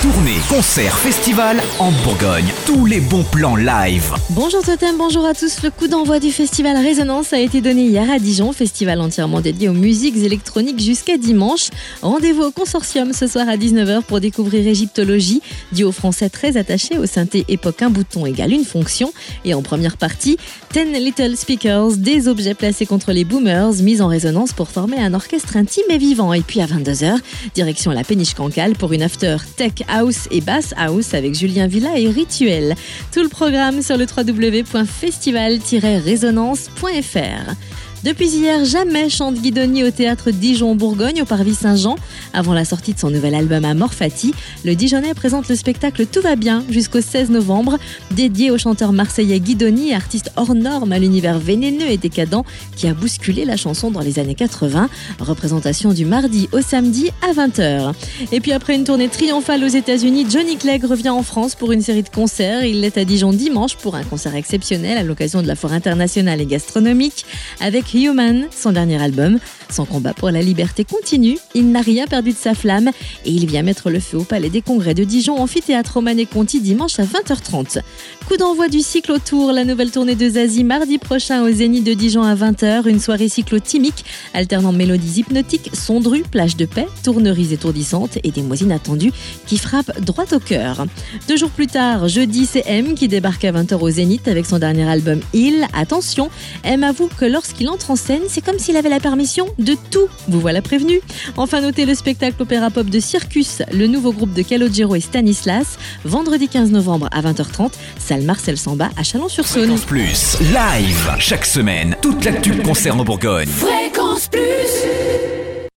Tournée, concert, festival en Bourgogne. Tous les bons plans live. Bonjour Totem, bonjour à tous. Le coup d'envoi du festival Résonance a été donné hier à Dijon, festival entièrement dédié aux musiques électroniques jusqu'à dimanche. Rendez-vous au consortium ce soir à 19h pour découvrir Égyptologie, duo français très attaché au synthé époque un bouton égale une fonction. Et en première partie, Ten Little Speakers, des objets placés contre les boomers, mis en résonance pour former un orchestre intime et vivant. Et puis à 22h, direction la péniche Cancale pour une after tech house et bass house avec Julien Villa et Rituel. Tout le programme sur le www.festival-résonance.fr. Depuis hier, jamais chante Guidoni au théâtre Dijon-Bourgogne au Parvis Saint-Jean. Avant la sortie de son nouvel album Amorphati, le Dijonais présente le spectacle Tout va bien jusqu'au 16 novembre, dédié au chanteur marseillais Guidoni, artiste hors norme à l'univers vénéneux et décadent qui a bousculé la chanson dans les années 80. Représentation du mardi au samedi à 20h. Et puis après une tournée triomphale aux États-Unis, Johnny Clegg revient en France pour une série de concerts. Il est à Dijon dimanche pour un concert exceptionnel à l'occasion de la foire internationale et gastronomique avec Human, son dernier album. Son combat pour la liberté continue, il n'a rien perdu de sa flamme et il vient mettre le feu au Palais des Congrès de Dijon, amphithéâtre Romané Conti dimanche à 20h30. Coup d'envoi du cycle autour, la nouvelle tournée de Zazie mardi prochain au Zénith de Dijon à 20h, une soirée cyclotimique alternant mélodies hypnotiques, sondrues, plage de paix, tourneries étourdissantes et des mois inattendus qui frappent droit au cœur. Deux jours plus tard, jeudi, c'est M qui débarque à 20h au Zénith avec son dernier album Il. Attention, M avoue que lorsqu'il entre en scène, c'est comme s'il avait la permission de tout. Vous voilà prévenu. Enfin, notez le spectacle opéra pop de Circus, le nouveau groupe de Calogero et Stanislas, vendredi 15 novembre à 20h30, salle Marcel Samba à Chalon-sur-Saône. Fréquence Plus. Live. Chaque semaine. Toute l'actu concerne en Bourgogne. Fréquence Plus